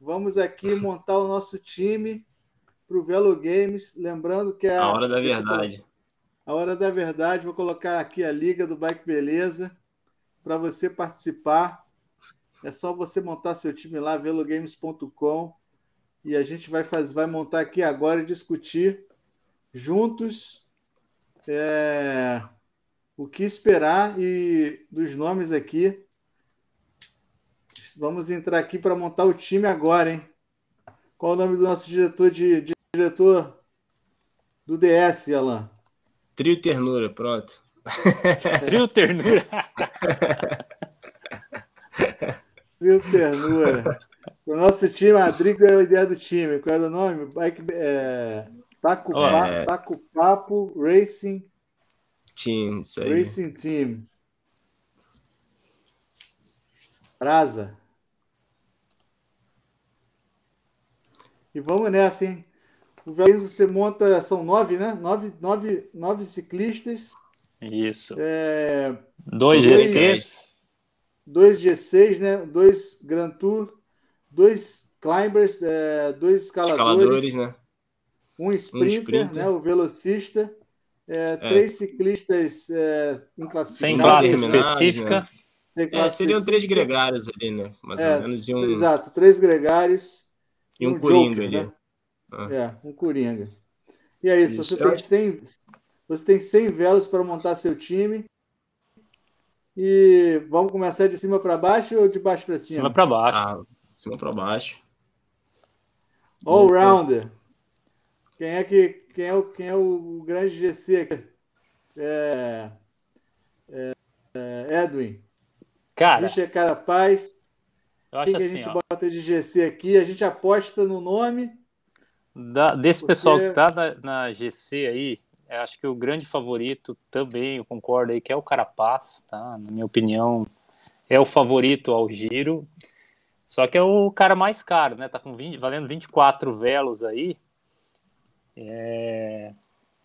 vamos aqui montar o nosso time para o Velo Games. Lembrando que é a hora da verdade. A hora da verdade. Vou colocar aqui a liga do Bike Beleza para você participar. É só você montar seu time lá, velogames.com. E a gente vai, fazer, vai montar aqui agora e discutir juntos é, o que esperar e dos nomes aqui. Vamos entrar aqui para montar o time agora, hein? Qual o nome do nosso diretor de, de diretor do DS, Alan? Trio Ternura, pronto. Trio Ternura. Trio Ternura. O nosso time, a Drigo é a ideia do time. Qual era o nome? Bike, é, Taco, oh, pa, é... Taco Papo Racing Team. Isso aí. Racing Team. Brasa. E vamos nessa, hein? O Velho você monta, são nove, né? Nove, nove, nove ciclistas. Isso. É, dois, G6. Dois G6, né? Dois Grand Tour, dois climbers, é, dois escaladores. Escaladores, né? Um sprinter, um sprinter. né? O velocista. É, é. Três ciclistas é, em Sem classe específica. Né? Classe seriam específica. três gregários ali, né? Mais ou menos. E um... Exato, três gregários. E um, um Coringa Joker, ali. Né? Ah. É, um Coringa. E é isso, isso. Você, tem 100, você tem 100 velas para montar seu time. E vamos começar de cima para baixo ou de baixo para cima? Cima para baixo. Ah, cima para baixo. All rounder. Quem é que quem é o quem é o grande GC aqui? É, é, é Edwin. Cara, Richard Carapaz. Eu acho Quem assim, que a gente ó, de GC aqui? A gente aposta no nome. Da, desse porque... pessoal que tá na, na GC aí, acho que o grande favorito também, eu concordo aí, que é o Carapaz, tá? Na minha opinião, é o favorito ao giro. Só que é o cara mais caro, né? Tá com 20, valendo 24 velos aí. É...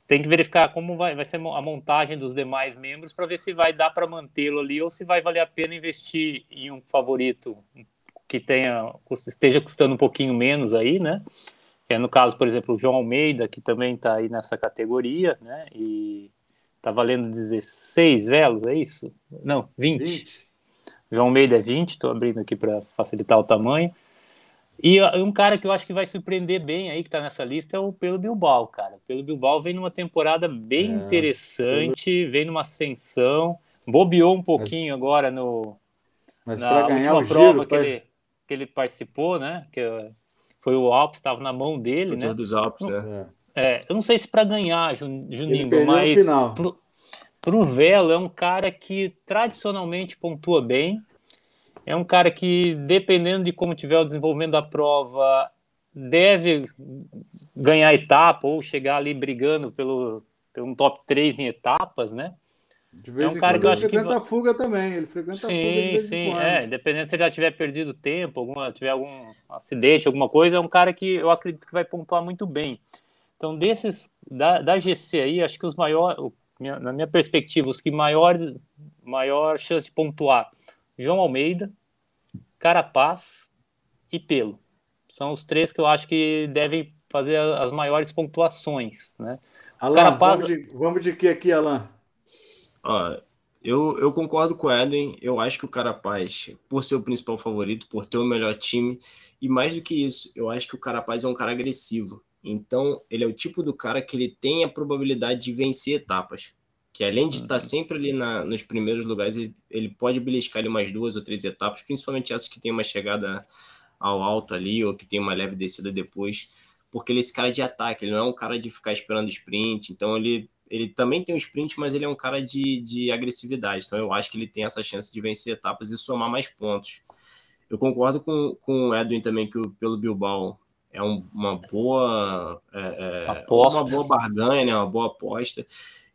Tem que verificar como vai, vai ser a montagem dos demais membros para ver se vai dar para mantê-lo ali ou se vai valer a pena investir em um favorito que tenha esteja custando um pouquinho menos aí, né? É no caso, por exemplo, o João Almeida, que também está aí nessa categoria, né? E tá valendo 16 velos, é isso? Não, 20. 20. João Almeida é 20, estou abrindo aqui para facilitar o tamanho. E um cara que eu acho que vai surpreender bem aí, que tá nessa lista, é o Pelo Bilbao, cara. Pelo Bilbao vem numa temporada bem é, interessante, pelo... vem numa ascensão, bobeou um pouquinho mas, agora no mas na ganhar última prova giro, que, ele, que ele participou, né? Que foi o Alpes, estava na mão dele, né? dos Alpes, né? É, eu não sei se para ganhar, Juninho, mas pro, pro Velo é um cara que tradicionalmente pontua bem, é um cara que, dependendo de como tiver o desenvolvimento da prova, deve ganhar etapa ou chegar ali brigando pelo, pelo um top 3 em etapas, né? De vez é um cara que eu acho frequenta que... a fuga também, ele frequenta sim, a fuga de vez Sim, sim, é, dependendo se ele já tiver perdido tempo, alguma, tiver algum acidente, alguma coisa, é um cara que eu acredito que vai pontuar muito bem. Então, desses, da, da GC aí, acho que os maiores, na minha perspectiva, os que maior, maior chance de pontuar João Almeida, Carapaz e Pelo. São os três que eu acho que devem fazer as maiores pontuações, né? Alan, Carapaz... vamos, de, vamos de que aqui, Alan? Ó, eu, eu concordo com o Eden. Eu acho que o Carapaz, por ser o principal favorito, por ter o melhor time, e mais do que isso, eu acho que o Carapaz é um cara agressivo. Então, ele é o tipo do cara que ele tem a probabilidade de vencer etapas que além de estar sempre ali na, nos primeiros lugares, ele, ele, pode beliscar ali umas duas ou três etapas, principalmente essas que tem uma chegada ao alto ali, ou que tem uma leve descida depois, porque ele é esse cara de ataque, ele não é um cara de ficar esperando sprint, então ele, ele também tem um sprint, mas ele é um cara de, de agressividade, então eu acho que ele tem essa chance de vencer etapas e somar mais pontos. Eu concordo com, com o Edwin também que pelo Bilbao é um, uma boa é, é uma boa barganha, né? uma boa aposta.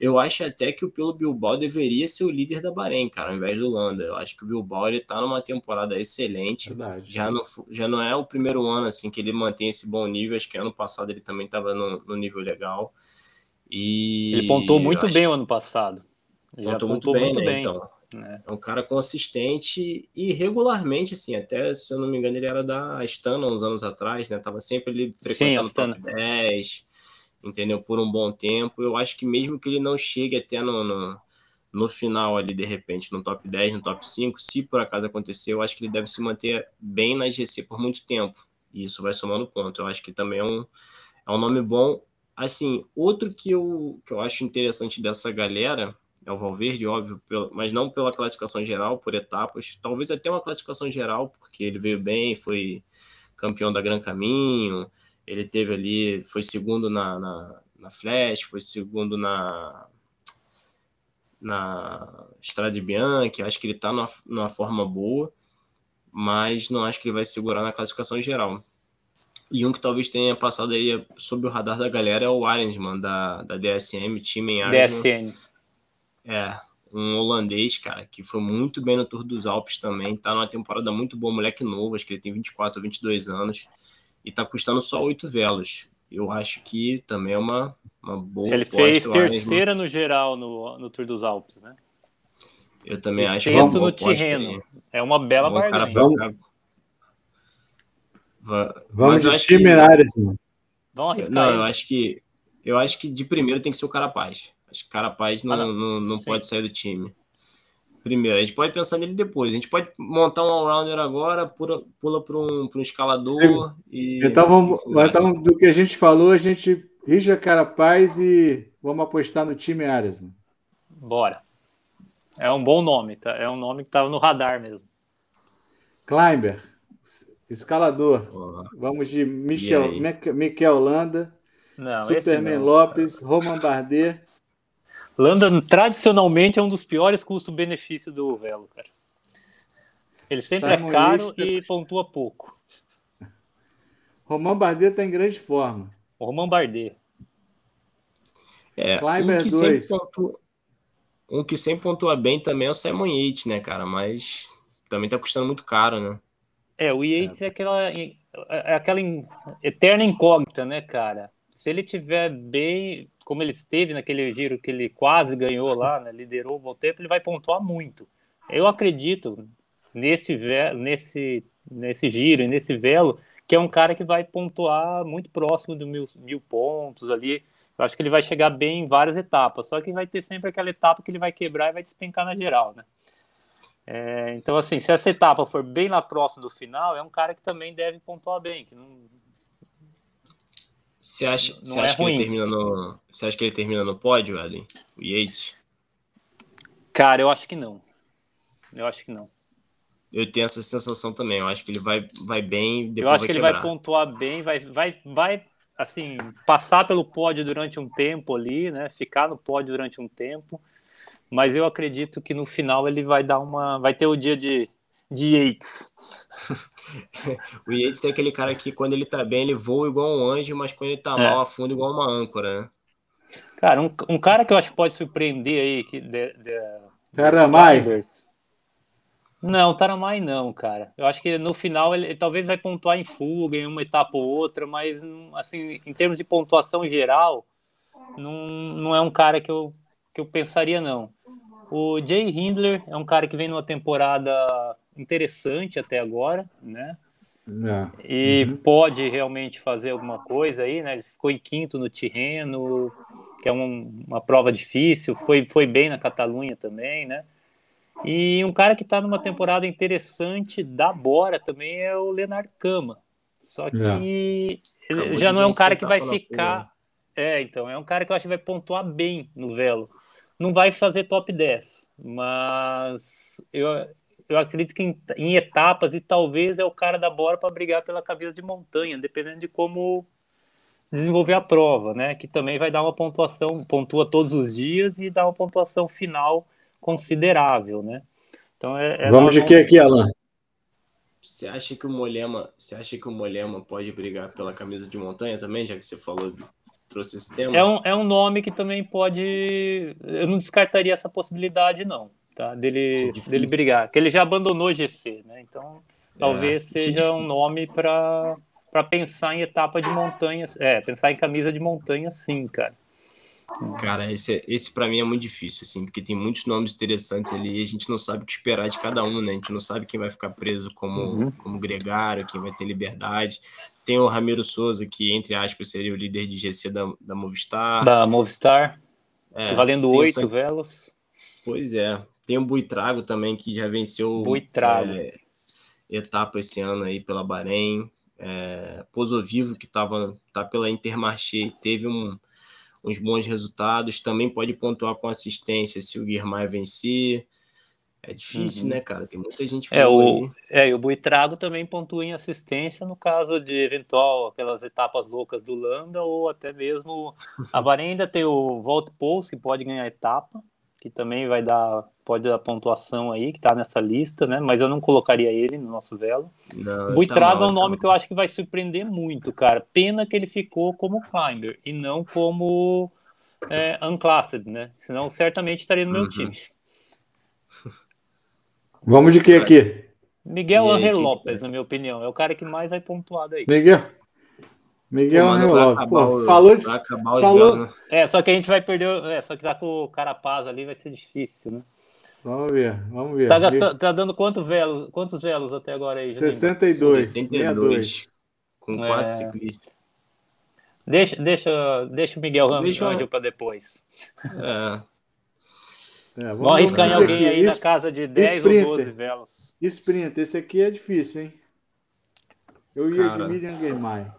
Eu acho até que o pelo Bilbao deveria ser o líder da Bahrein, cara, ao invés do Landa. Eu acho que o Bilbao ele tá numa temporada excelente. Verdade. Já não, já não é o primeiro ano assim que ele mantém esse bom nível. Acho que ano passado ele também estava no, no, nível legal. E ele pontou muito bem o ano passado. Pontou, pontou muito bem, muito né? bem. Então, Né? É um cara consistente e regularmente, assim, até se eu não me engano, ele era da Astana uns anos atrás, né? Tava sempre ali frequentando o top 10, entendeu? Por um bom tempo. Eu acho que mesmo que ele não chegue até no, no, no final ali, de repente, no top 10, no top 5, se por acaso acontecer, eu acho que ele deve se manter bem na GC por muito tempo. E isso vai somando ponto. Eu acho que também é um, é um nome bom. Assim, outro que eu, que eu acho interessante dessa galera é o Valverde, óbvio, mas não pela classificação geral, por etapas. Talvez até uma classificação geral, porque ele veio bem, foi campeão da Gran Caminho, ele teve ali, foi segundo na, na, na Flash, foi segundo na na Estrada Bianchi, acho que ele está numa, numa forma boa, mas não acho que ele vai segurar na classificação geral. E um que talvez tenha passado aí sob o radar da galera é o Arensman, da, da DSM, time em DSM. É, um holandês, cara, que foi muito bem no Tour dos Alpes também. Tá numa temporada muito boa, moleque novo, acho que ele tem 24 ou 22 anos. E tá custando só oito velas. Eu acho que também é uma, uma boa Ele fez terceira no geral no, no Tour dos Alpes, né? Eu também e acho sexto no Tirreno. É uma bela um barganha. Vamos, vamos de time que... áreas, mano. Vamos arriscar Não, aí. eu acho que eu acho que de primeiro tem que ser o Carapaz. Acho que Carapaz não, ah, não. não, não pode sair do time. Primeiro, a gente pode pensar nele depois. A gente pode montar um all-rounder agora, pula, pula para um, um escalador. Sim. E, então, vamos, então, do que a gente falou, a gente rija Carapaz e vamos apostar no time Arias. Mano. Bora. É um bom nome, tá? É um nome que estava no radar mesmo. Climber, escalador. Vamos de Michel, Miquel Landa, Não, Superman Lopes, Roman Bardet. Landa tradicionalmente é um dos piores custo-benefício do Velo, cara. Ele sempre Simon é caro e pontua pouco. Roman Bardet está em grande forma. O Roman Bardet. É, um que, sempre pontua, um que sempre pontua bem também é o Simon Yates, né, cara? Mas também tá custando muito caro, né? É, o Yates é, é aquela, é aquela eterna incógnita, né, cara? se ele tiver bem, como ele esteve naquele giro que ele quase ganhou lá, né, liderou o tempo, ele vai pontuar muito. Eu acredito nesse nesse nesse giro e nesse velo que é um cara que vai pontuar muito próximo dos mil, mil pontos ali. Eu acho que ele vai chegar bem em várias etapas, só que vai ter sempre aquela etapa que ele vai quebrar e vai despencar na geral, né? É, então, assim, se essa etapa for bem lá próximo do final, é um cara que também deve pontuar bem, que não, você acha, você é acha que ele termina no. Você acha que ele termina no pódio, Ellen? O Yates? Cara, eu acho que não. Eu acho que não. Eu tenho essa sensação também. Eu acho que ele vai, vai bem. eu acho que ele vai pontuar bem, vai, vai, vai assim, passar pelo pódio durante um tempo ali, né? Ficar no pódio durante um tempo. Mas eu acredito que no final ele vai dar uma. Vai ter o dia de de Yates. o Yates é aquele cara que quando ele tá bem, ele voa igual um anjo, mas quando ele tá é. mal, afunda igual uma âncora, né? Cara, um, um cara que eu acho que pode surpreender aí. Que de, de, Taramai? Não, Taramai não, cara. Eu acho que no final ele, ele, talvez vai pontuar em fuga, em uma etapa ou outra, mas assim, em termos de pontuação geral, não, não é um cara que eu, que eu pensaria, não. O Jay Hindler é um cara que vem numa temporada interessante até agora, né? É. E uhum. pode realmente fazer alguma coisa aí, né? Ele ficou em quinto no Tirreno, que é um, uma prova difícil, foi, foi bem na Catalunha também, né? E um cara que está numa temporada interessante da Bora também é o Leonard Cama. Só é. que é. ele já não é um cara que vai ficar. É, então, é um cara que eu acho que vai pontuar bem no velo. Não vai fazer top 10, mas eu, eu acredito que em, em, etapas e talvez é o cara da bola para brigar pela cabeça de montanha, dependendo de como desenvolver a prova, né? Que também vai dar uma pontuação, pontua todos os dias e dá uma pontuação final considerável, né? Então é, é Vamos de que aqui, Alan? Você acha que o Molema, você acha que o Molema pode brigar pela camisa de montanha também, já que você falou trouxe esse tema? É um, é um nome que também pode, eu não descartaria essa possibilidade não tá? Dele, é dele brigar. Que ele já abandonou o GC, né? Então, talvez é, seja um nome para para pensar em etapa de montanha, é, pensar em camisa de montanha, sim, cara. Cara, esse, esse para mim é muito difícil, assim, porque tem muitos nomes interessantes ali e a gente não sabe o que esperar de cada um, né? A gente não sabe quem vai ficar preso como, uhum. como gregário, quem vai ter liberdade. Tem o Ramiro Souza, que, entre aspas, seria o líder de GC da, da Movistar. Da Movistar. É, valendo oito velos. Pois é. Tem o Buitrago também, que já venceu Buitrago. É, etapa esse ano aí pela Bahrein. É, Pozo Vivo, que tava, tá pela Intermarché, teve um uns bons resultados. Também pode pontuar com assistência se o Guirmay vencer. É difícil, uhum. né, cara? Tem muita gente é, o, é, e o Buitrago também pontua em assistência no caso de eventual aquelas etapas loucas do Landa ou até mesmo a Bahrein ainda tem o Volt Pouls que pode ganhar etapa que também vai dar, pode dar pontuação aí, que tá nessa lista, né? Mas eu não colocaria ele no nosso velo. Não, Buitrago tá é um nome tá que eu acho que vai surpreender muito, cara. Pena que ele ficou como climber e não como é, unclassed, né? Senão certamente estaria no meu uhum. time. Vamos de que aqui? Miguel Angel Lopes, na minha opinião. É o cara que mais vai pontuado aí. Miguel. Miguel Pô, Pô, falou de. Falou... É, só que a gente vai perder. É, só que tá com o Carapaz ali vai ser difícil, né? Vamos ver, vamos ver. Tá, gastando, tá dando quanto velos, quantos velos até agora aí? 62. 62. Com 4 é... ciclistas. Deixa, deixa, deixa o Miguel Ramos deixa... para depois. É. É, vamos, arriscar em alguém aqui. aí na casa de 10 Sprinter. ou 12 velos. Sprinter, esse aqui é difícil, hein? Eu ia Cara... de Miriam Gueimai.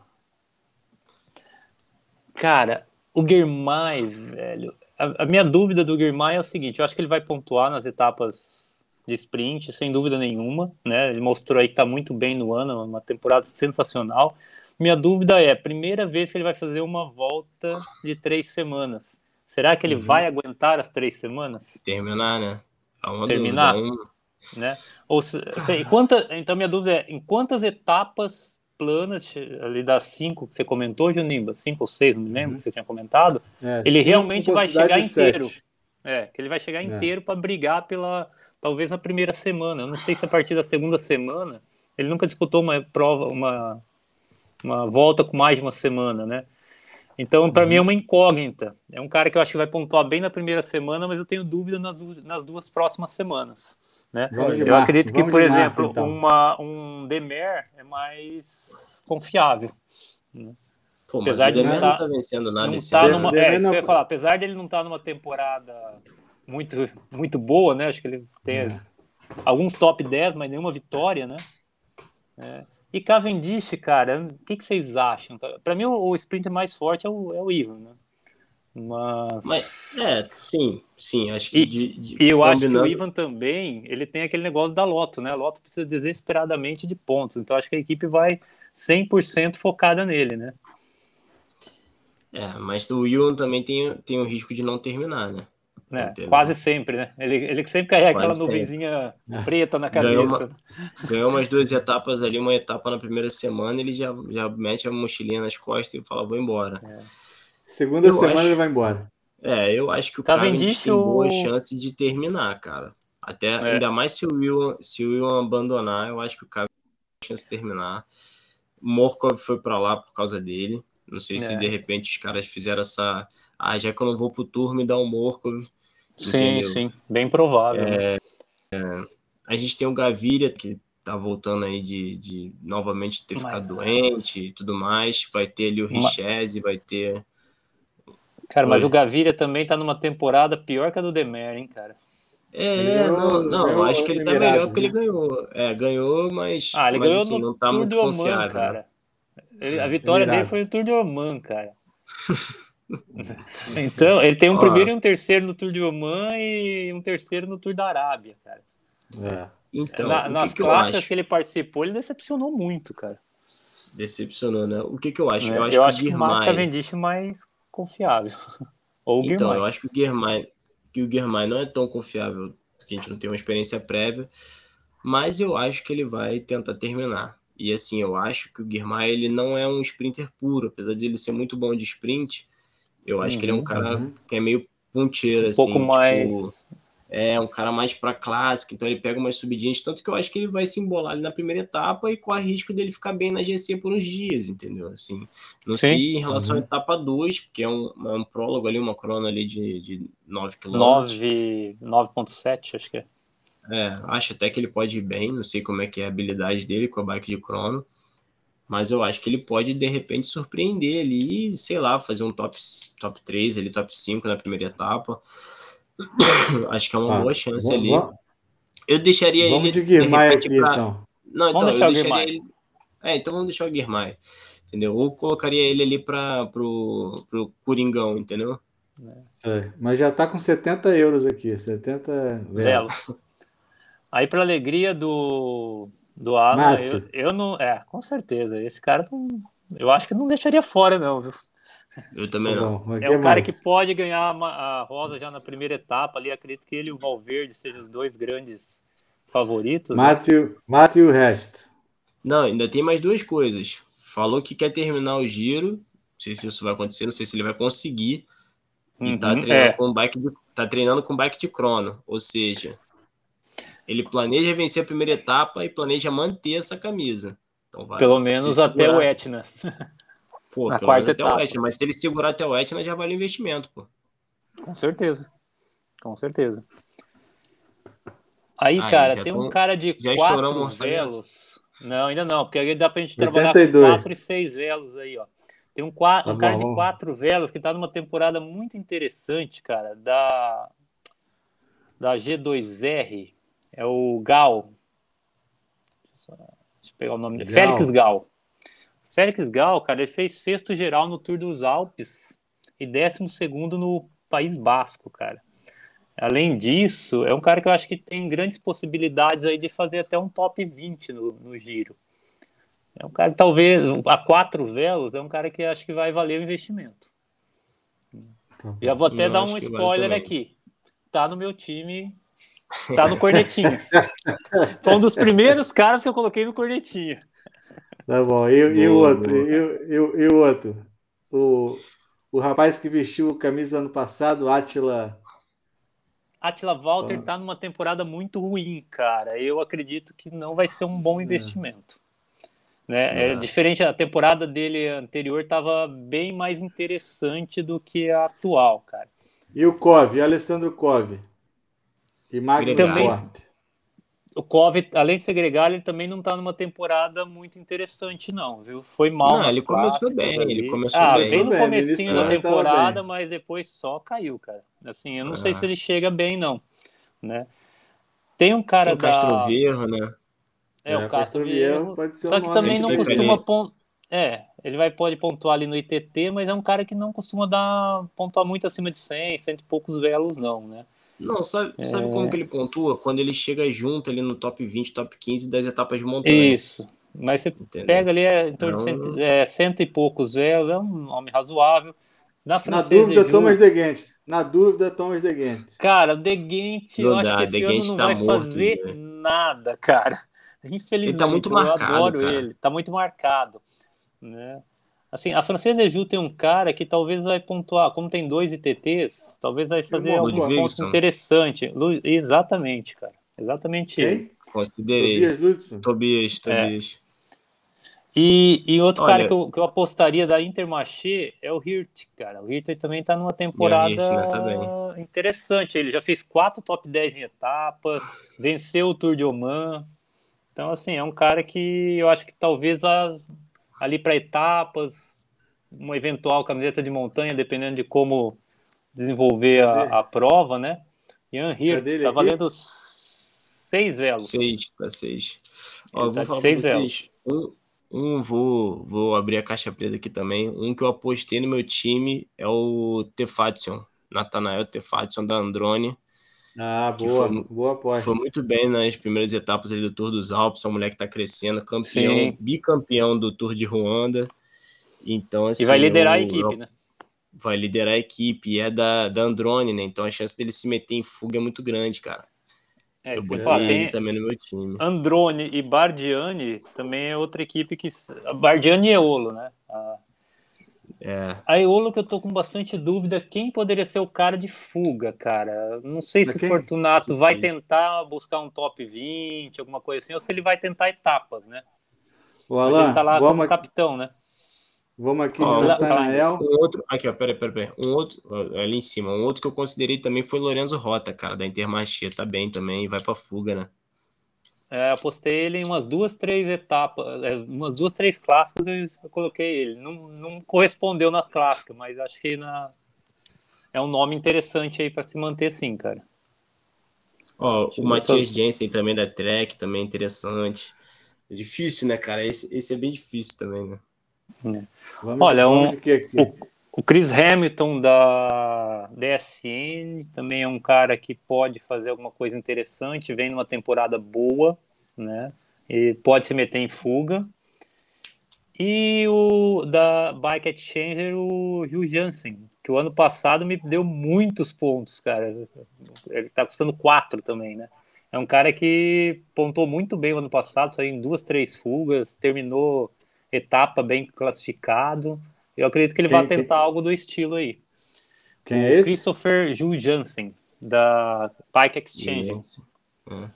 Cara, o Guermai, velho. A, a, minha dúvida do Guermai é o seguinte: eu acho que ele vai pontuar nas etapas de sprint, sem dúvida nenhuma. Né? Ele mostrou aí que tá muito bem no ano, uma temporada sensacional. Minha dúvida é: primeira vez que ele vai fazer uma volta de três semanas. Será que ele uhum. vai aguentar as três semanas? Terminar, né? É Terminar. Dúvida, né? Ou se, se, quanta, então, minha dúvida é: em quantas etapas planas ali das cinco que você comentou, Junimba, cinco ou seis, não me lembro uhum. que você tinha comentado, é, ele realmente vai chegar inteiro. É, que ele vai chegar é. inteiro para brigar pela talvez na primeira semana. Eu não sei se a partir da segunda semana ele nunca disputou uma prova, uma uma volta com mais de uma semana, né? Então, para uhum. mim é uma incógnita. É um cara que eu acho que vai pontuar bem na primeira semana, mas eu tenho dúvida nas, nas duas próximas semanas. Né? Eu acredito que, por exemplo, então. uma, um Demer é mais confiável. Né? Pô, apesar de não estar tá, vencendo nada esse tá numa, é, não... eu falar, apesar dele não estar tá numa temporada muito, muito boa, né? Acho que ele tem é. alguns top 10, mas nenhuma vitória, né? É. E Cavendish, cara, o que, que vocês acham? Para mim, o, o sprint mais forte é o, é o Ivan, né? Mas... Mas, é, sim, sim, acho que e, de, de eu combinando... acho que o Ivan também, ele tem aquele negócio da Loto, né? A Loto precisa desesperadamente de pontos, então acho que a equipe vai 100% focada nele, né? É, mas o Ivan também tem, tem o risco de não terminar, né? É, quase sempre, né? Ele, ele sempre carrega quase aquela nuvenzinha é. preta na cabeça. Ganhou, uma, ganhou umas duas etapas ali, uma etapa na primeira semana, ele já, já mete a mochilinha nas costas e fala, vou embora. É. Segunda eu semana acho... ele vai embora. É, eu acho que o Cavendish tem boa chance de terminar, cara. Até é. ainda mais se o Will, se o Will abandonar, eu acho que o Cavendish tem chance de terminar. Morkov foi para lá por causa dele. Não sei é. se de repente os caras fizeram essa. Ah, já que eu não vou pro tour, me dá um Morkov. Sim, entendeu? sim, bem provável. É, é, a gente tem o Gaviria, que tá voltando aí de, de novamente ter ficado doente e tudo mais. Vai ter ali o Richese, vai ter Cara, mas o Gaviria também tá numa temporada pior que a do Demer, hein, cara? É, não, não, acho que ele tá melhor porque ele né? ganhou. É, ganhou, mas, ah, ele mas ganhou assim, no não tá Tour muito Oman, confiável. Né? Cara. Ele, a vitória dele foi no Tour de Oman, cara. então, ele tem um primeiro e um terceiro no Tour de Oman e um terceiro no Tour da Arábia, cara. É. Então, Na, nas que classes que ele participou, ele decepcionou muito, cara. Decepcionou, né? O que que eu acho? É, eu acho eu que acho o Guirmay... que o Cavendish mais confiável. Ou então, Guermai. eu acho que o Guermai, que o Guermai não é tão confiável, porque a gente não tem uma experiência prévia, mas eu acho que ele vai tentar terminar. E assim, eu acho que o Guermai ele não é um sprinter puro, apesar de ele ser muito bom de sprint, eu acho uhum, que ele é um uhum, cara uhum. que é meio ponteiro, um assim. pouco mais. Tipo, é um cara mais para clássica, então ele pega umas subidinhas, tanto que eu acho que ele vai se embolar ali na primeira etapa e corre risco dele ficar bem na GC por uns dias, entendeu? Assim, não Sim. sei em relação uhum. à etapa 2, porque é um, é um prólogo ali, uma crona ali de, de 9 km. 9.7, acho que é. É, acho até que ele pode ir bem, não sei como é que é a habilidade dele com a bike de crono, mas eu acho que ele pode de repente surpreender ali, sei lá, fazer um top, top 3, ali, top 5 na primeira etapa. Acho que é uma ah, boa chance vamos, ali. Vamos, eu deixaria vamos ele. De Guirmay aqui, pra... então. Não, então, eu deixaria ele. É, então vamos deixar o Guirmay. Entendeu? Ou colocaria ele ali para pro, pro Coringão, entendeu? É, mas já tá com 70 euros aqui, 70 velos. Aí, para alegria do, do Alan, eu, eu, não. É, com certeza. Esse cara não, eu acho que não deixaria fora, não, viu? Eu também tá não. é um cara que pode ganhar a rosa já na primeira etapa ali. Acredito que ele e o Valverde sejam os dois grandes favoritos. Mate, né? mate o resto. Não, ainda tem mais duas coisas. Falou que quer terminar o giro. Não sei se isso vai acontecer, não sei se ele vai conseguir. E tá uhum, tá, treinando é. com bike de, tá treinando com bike de crono. Ou seja, ele planeja vencer a primeira etapa e planeja manter essa camisa. Então vai, Pelo menos até o Etna. Pô, na quarta até etapa. o Etna, mas se ele segurar até o Etna, já vale o investimento, pô. Com certeza. Com certeza. Aí, Aí cara, tem um cara de quatro velos. Não, ainda não, porque aí dá pra gente 82. trabalhar com quatro e seis velos aí, ó. Tem um, quatro, um tá cara de quatro velos que tá numa temporada muito interessante, cara, da, da G2R. É o Gal. Deixa eu pegar o nome dele. Félix Gal. Félix Gal, cara, ele fez sexto geral no Tour dos Alpes e décimo segundo no País Basco, cara. Além disso, é um cara que eu acho que tem grandes possibilidades aí de fazer até um top 20 no, no giro. É um cara que talvez, a quatro velos, é um cara que acho que vai valer o investimento. Tá Já vou até eu dar um spoiler aqui. Tá no meu time, tá no cornetinha. Foi um dos primeiros caras que eu coloquei no cornetinha. Tá bom. E, e o outro? E, e, e, o outro? O, o rapaz que vestiu camisa ano passado, Atila. Atila Walter ah. tá numa temporada muito ruim, cara. Eu acredito que não vai ser um bom é. investimento. É. Né? É. é diferente, a temporada dele anterior estava bem mais interessante do que a atual, cara. E o Cove, Alessandro Cove. E Magno também, o Cove, além de ser gregário, ele também não está numa temporada muito interessante, não, viu? Foi mal. Não, ele começou bem, ali. ele começou ah, bem. Bem no comecinho da temporada, mas depois só caiu, cara. Assim, eu não ah. sei se ele chega bem, não, né? Tem um cara Tem o da... Castro Vierro, né? É, é o Castro Vierro. Pode ser só que também não costuma pontuar. É, ele vai pode pontuar ali no ITT, mas é um cara que não costuma dar pontuar muito acima de 100, cento e poucos velos, não, né? Não, sabe, é... sabe como que ele pontua? Quando ele chega junto ali no top 20, top 15 das etapas de montanha. Isso. Mas você Entendeu? pega ali é, em torno de cento, é, cento e poucos véus, é um nome razoável. Na, Na dúvida, Thomas De Ghent. Na dúvida, Thomas De Ghent. Cara, De Ghent, eu acho que esse De ano não tá vai morto, fazer nada, cara. Infelizmente, ele tá muito marcado, eu adoro cara. ele. Tá muito marcado, né? Assim, a francesa Ju tem um cara que talvez vai pontuar, como tem dois ITTs, talvez vai fazer algum ponto interessante. Lu, exatamente, cara. Exatamente Quem? ele. Considerei. Tobias, Tobias. É. E, e outro Olha, cara que eu, que eu apostaria da Intermarché é o Hirt, cara. O Hirt também tá numa temporada Hirt, né, interessante. Ele já fez quatro top 10 em etapas, venceu o Tour de Oman. Então, assim, é um cara que eu acho que talvez a, ali para etapas, uma eventual camiseta de montanha, dependendo de como desenvolver a, a prova, né? Ian Hirt, está valendo seis velos. Seis, tá seis. Ó, eu vou tá falar pra vocês. Um, um, vou, vou abrir a caixa preta aqui também. Um que eu apostei no meu time é o Tefation, Nathanael Tefation da Androne. Ah, boa, foi, boa aposta. Foi muito bem nas primeiras etapas do Tour dos Alpes, é um moleque que tá crescendo, campeão, Sim. bicampeão do Tour de Ruanda. Então, assim, e vai liderar eu, a equipe, né? Vai liderar a equipe, e é da, da Androne, né? Então a chance dele se meter em fuga é muito grande, cara. É, eu botei falar, ele também no meu time. Androne e Bardiani também é outra equipe que. Bardiani e Eolo, né? A É. Aí Olo que eu tô com bastante dúvida quem poderia ser o cara de fuga, cara. Não sei se o Fortunato vai tentar buscar um top 20, alguma coisa assim, ou se ele vai tentar etapas, né? Mas Alan, ele tá lá vamos, como aqui, capitão, né? vamos aqui Ó, de lá- Natanael. Um outro. Aqui, ó, peraí, peraí, peraí. Um outro. Ali em cima. Um outro que eu considerei também foi Lorenzo Rota, cara, da Intermarché. Tá bem também. Vai pra fuga, né? É, apostei ele em umas duas, três etapas, é, umas duas, três clássicas eu, eu coloquei ele. Não, não correspondeu na clássica, mas acho que na... é um nome interessante aí para se manter sim, cara. Ó, Deixa o Matias só. Jensen também da Trek, também interessante. É difícil, né, cara? Esse, esse é bem difícil também, né? Vamos, Olha, vamos um- aqui? O, o Chris Hamilton da DSN também é um cara que pode fazer alguma coisa interessante, vem numa temporada boa, né? E pode se meter em fuga. E o da Bike Exchanger, o Gil Jansen, que o ano passado me deu muitos pontos, cara. Ele tá custando quatro também, né? É um cara que pontuou muito bem o ano passado, saiu em duas, três fugas, terminou etapa bem classificado. Eu acredito que ele Quem- vai tentar algo do estilo aí. Quem o é esse? Christopher Jules Jansen, da Bike Exchange. Isso. É.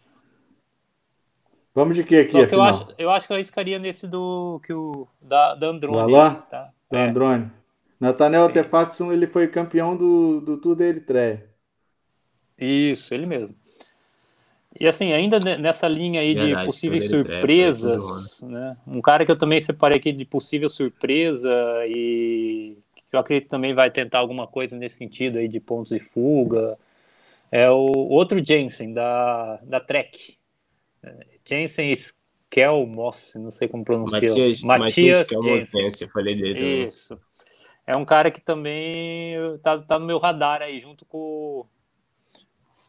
Vamos de quê aqui, que eu, acho, eu acho que eu arriscaria nesse do, que o, da, da Androne. Do Alain? Tá? Do É. Androne. Nathaniel Artefatson, ele foi campeão do, do Tour da Eritreia. Isso, ele mesmo. E assim, ainda ne- nessa linha aí de Verdade, possíveis trap, foi surpresas, né? Um cara que eu também separei aqui de possível surpresa e que eu acredito que também vai tentar alguma coisa nesse sentido aí de pontos de fuga. É o outro Jensen, da, da Trek. É, Jensen Skelmoss, não sei como pronuncia. Matias, Matias, uma Jensen. ofensa, eu falei dele também. Isso. É um cara que também tá, tá no meu radar aí, junto com.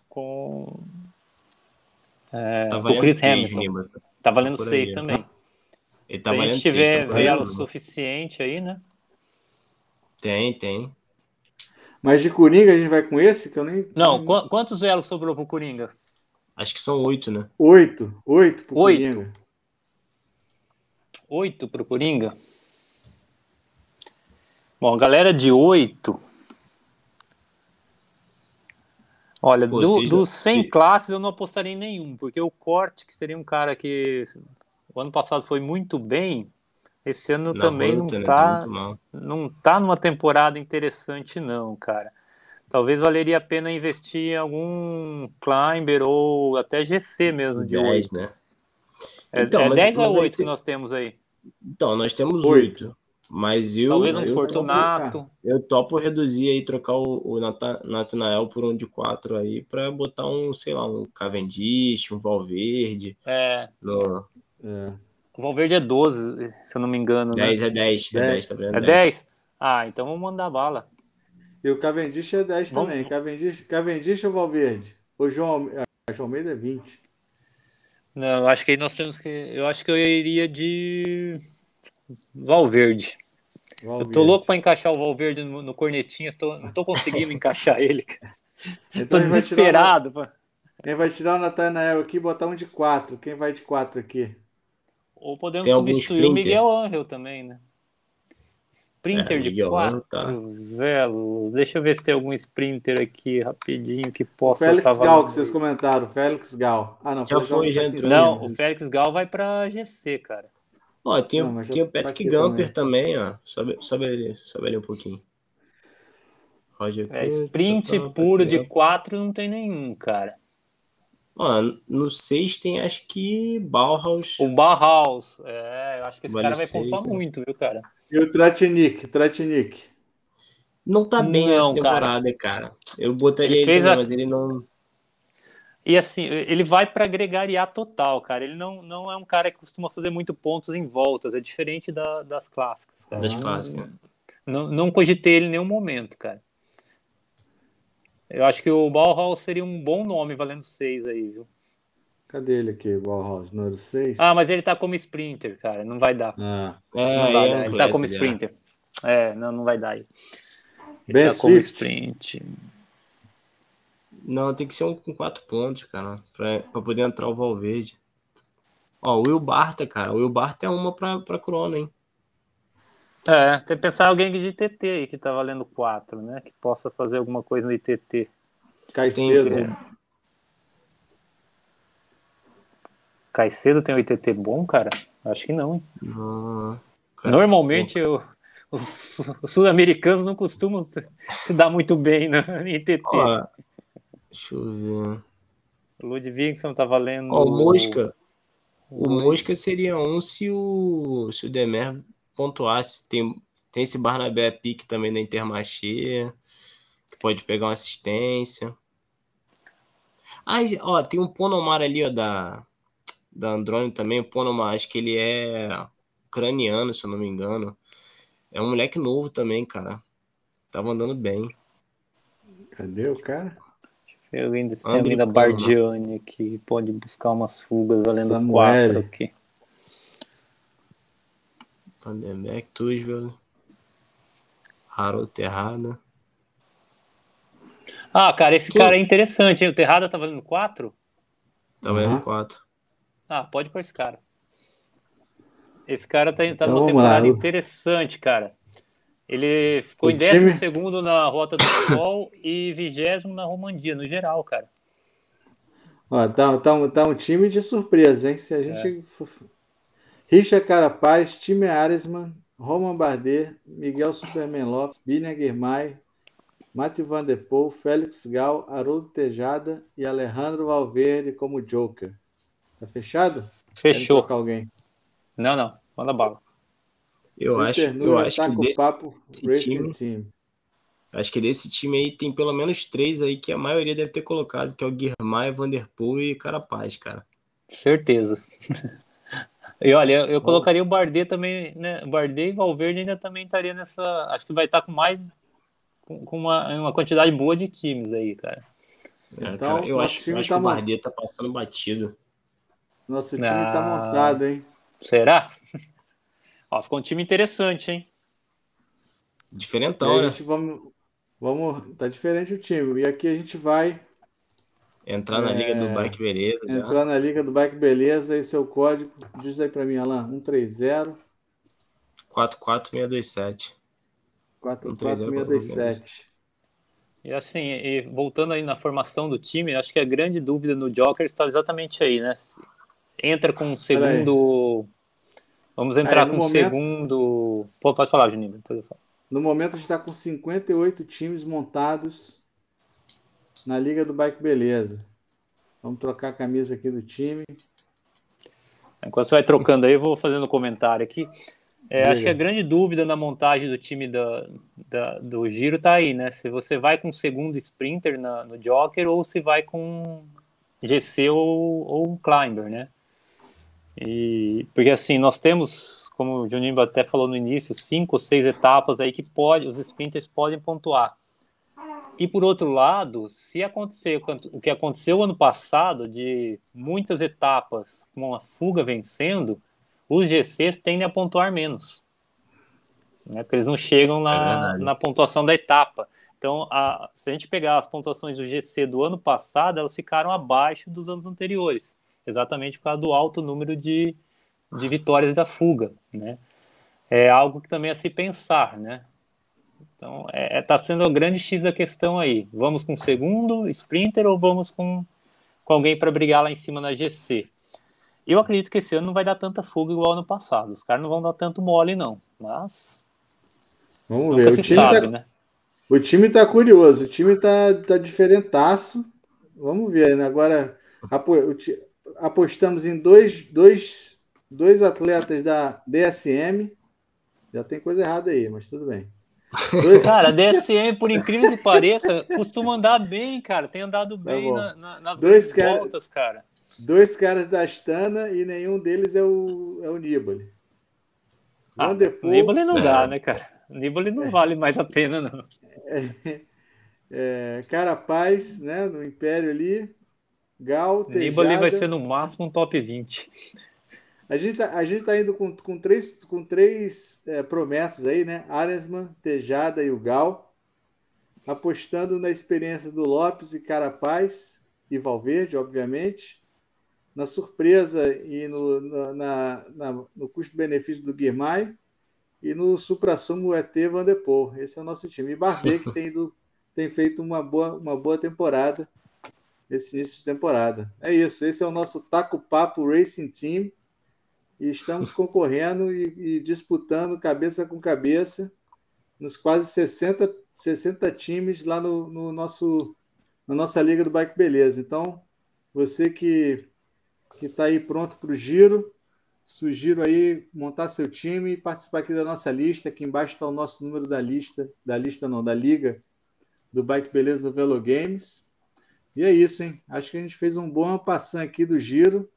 com. É, Tá o valendo Chris seis, Hamilton. Niba. Tá valendo por seis aí. também. Ele tá Se a valendo gente seis. tiver tá velo valendo. suficiente aí, né? Tem, tem. Mas de Coringa a gente vai com esse, que eu nem. Não, qu- quantos velos sobrou pro Coringa? Acho que são oito, né? Oito. Oito pro Oito. Coringa. Oito pro Coringa? Bom, a galera de oito. Olha, Pô, do- dos 100 se- classes eu não apostaria em nenhum, porque o Corte, que seria um cara que o ano passado foi muito bem, esse ano Na também não né? tá, não tá numa temporada interessante não, cara. Talvez valeria a pena investir em algum Climber ou até GC mesmo de 10, 8. né? É, Então, é mas- 10 ou mas aí 8 se- que nós temos aí? Então, nós temos Oito. oito. Mas eu, Talvez um eu, Fortunato. eu topo reduzir aí, trocar o, o Nata- Nathanael por um de quatro aí, pra botar um, sei lá, um Cavendish, um Valverde. É, No É. o Valverde é 12, se eu não me engano, né? 10 é 10, é Dez. 10, tá vendo? É 10? Ah, então vamos mandar bala. E o Cavendish é 10 Vamos- também. Cavendish, Cavendish ou Valverde? O João, ah, João Almeida é 20. Não, eu acho que aí nós temos que. Eu acho que eu iria de Valverde. Eu Valverde. tô louco pra encaixar o Valverde no, no cornetinha, tô, não tô conseguindo encaixar ele. cara. Então Tô ele vai tirar o- desesperado. pô. Quem vai tirar o Nathanael aqui e botar um de 4. Quem vai de 4 aqui? Ou podemos Tem substituir o? Miguel Angel também, né? Sprinter É, de Miguel 4, Angel tá. velho. Deixa eu ver se tem algum sprinter aqui rapidinho que O possa Félix tá Gal, que vocês comentaram. Félix Gal. Ah, não. Já foi, já entrou. Não, o Félix Gal vai pra GC, cara. Ó, tem, Não, tem o tá Patrick aqui Gamper também. ó. Sobe, sobe, ali, sobe ali um pouquinho. Roger É, sprint tá, tá, puro Patrick de Gamper. 4 não tem nenhum, cara. Ó, no 6 tem acho que Bauhaus. O Barhaus, é, eu acho que esse Vale cara vai seis, pontuar né? muito, viu, cara? E o Tratnik. Tratnik. Não tá bem Não, essa cara. temporada, cara. Eu botaria Ele ele, fez também, a- mas ele não. E assim, ele vai pra gregariar total, cara. Ele não, não é um cara que costuma fazer muito pontos em voltas, é diferente da- das clássicas, cara. Das Não- clássicas. Não, não cogitei ele em nenhum momento, cara. Eu acho que o Bauhaus seria um bom nome valendo 6 aí, viu? Cadê ele aqui? Bauhaus, número 6? Ah, mas ele tá como sprinter, cara. Não vai dar. Ah. É, Não vai é dar. um Ele tá como classe, sprinter. É, não, não vai dar aí. Ele Ben tá como Swift. sprint. Não, tem que ser um com quatro pontos, cara, pra, pra poder entrar o Valverde. Ó, o Will Barta, cara. O Will Barta é uma pra, pra Corona, hein? É, tem que pensar alguém de ITT aí que tá valendo 4, né? Que possa fazer alguma coisa no ITT. Caicedo. Tem, Caicedo tem um ITT bom, cara? Acho que não, hein? Ah, cara, Normalmente eu, os, os sul-americanos não costumam se, se dar muito bem no ITT. Ó, deixa eu ver. O Ludwigson tá valendo. Ó, o Mosca. O Mosca seria um se o, se o Demer pontuasse. Tem, tem esse Barnabé Pique também da Intermarché, que pode pegar uma assistência. Ah, ó, tem um Ponomar ali, ó, da, da Andrônio também. O Ponomar, acho que ele é ucraniano, se eu não me engano. É um moleque novo também, cara. Tava andando bem. Cadê o cara? Eu ainda tem alguém da Bardiani que pode buscar umas fugas valendo Samuel. 4 aqui. Vanderbeck, Tusvel. Harold Terrada. Ah, cara, esse Tu- cara é interessante, hein? O Terrada tá valendo 4? Tá valendo Uhum. 4. Ah, pode pôr esse cara. Esse cara tá, tá Então numa temporada lá. interessante, cara. Ele ficou O em 12 time- segundo na Rota do Sol e 20 na Romandia, no geral, cara. Ó, tá, tá, tá um time de surpresa, hein? Se a gente. for- Richa Carapaz, Time Aresman, Roman Bardet, Miguel Superman Lopes, Bina Guirmay, Mati Van Der Poel, Félix Gal, Haroldo Tejada e Alejandro Valverde como Joker. Tá fechado? Fechou. alguém? Não, não. Manda bala. Eu acho, eu acho tá que desse, papo time- Team. acho que desse time aí tem pelo menos três aí que a maioria deve ter colocado, que é o Guirmay, Vanderpool e Carapaz, cara. Certeza. E olha, eu, eu colocaria o Bardet também, né? Bardet e Valverde ainda também estaria nessa. Acho que vai estar com mais. com uma, uma quantidade boa de times aí, cara. É, Então, cara, eu nosso acho, eu acho tá que o Bardet tá passando batido. Nosso time Ah. tá montado, hein? Será? Ó, ficou um time interessante, hein? E Diferentão, né? gente vamos, vamos. Tá diferente o time. E aqui a gente vai Entrar na É, Liga do Bike, beleza. Já. entrar na Liga do Bike Beleza. Esse é o código. Diz aí pra mim, Alan. 130 44627. 44627. E assim, e voltando aí na formação do time, acho que a grande dúvida no Joker está exatamente aí, né? Entra com um segundo. Vamos entrar com um momento- segundo. Pô, Pode falar, Juninho. No momento a gente está com 58 times montados na Liga do Bike Beleza. Vamos trocar a camisa aqui do time. Enquanto você vai trocando aí, eu vou fazendo um comentário aqui. É, acho que a grande dúvida na montagem do time da, da- do Giro tá aí, né? Se você vai com um segundo sprinter na- no Joker ou se vai com GC ou, ou um Climber, né? E, porque assim, nós temos, como o Juninho até falou no início, cinco ou seis etapas aí que pode, os sprinters podem pontuar. E por outro lado, se acontecer o que aconteceu ano passado, de muitas etapas com uma fuga vencendo, os GCs tendem a pontuar menos. Né? Porque eles não chegam É na, verdade. na pontuação da etapa. Então, a- se a gente pegar as pontuações do GC do ano passado, elas ficaram abaixo dos anos anteriores, exatamente por causa do alto número de, de vitórias da fuga. Né? É algo que também é a se pensar, né? Então, é, é- tá sendo o grande X da questão aí. Vamos com o segundo sprinter ou vamos com, com alguém para brigar lá em cima na GC? Eu acredito que esse ano não vai dar tanta fuga igual ano passado. Os caras não vão dar tanto mole, não. Mas Vamos ver. O time, sabe, tá, né? o time tá curioso. O time tá, tá diferentaço. Vamos ver. Né? Agora ti- apostamos em dois, dois, dois atletas da DSM. Já tem coisa errada aí, mas tudo bem. Dois- Cara, a DSM, por incrível que pareça, costuma andar bem, cara. Tem andado bem Tá na, na, nas Dois cara- voltas, cara. Dois caras da Astana e nenhum deles é o, é o Nibali. Ah, Nibali não É. dá, né, cara? Nibali não vale mais a pena, não. é, Carapaz, né, no Império ali. Gal, Nibali vai Tejada. ser no máximo um top 20. A gente tá, a gente tá indo com, com três, com três é, promessas aí, né? Aresman, Tejada e o Gal. Apostando na experiência do Lopes e Carapaz e Valverde, obviamente. Na surpresa e no, na, na- no custo-benefício do Guirmay. E no supra-sumo ET Vanderpool. Esse é o nosso time. E Barbê, que tem, do, tem feito uma boa, uma boa temporada, esse início de temporada. É isso. Esse é o nosso Taco Papo Racing Team. E estamos concorrendo e, e disputando cabeça com cabeça nos quase 60, 60 times lá no, no nosso, na nossa Liga do Bike Beleza. Então, você que está aí pronto para o giro, sugiro aí montar seu time e participar aqui da nossa lista. Aqui embaixo está o nosso número da lista, da lista não, da liga do Bike Beleza do Velo Games. E é isso, hein? Acho que a gente fez um bom passão aqui do giro.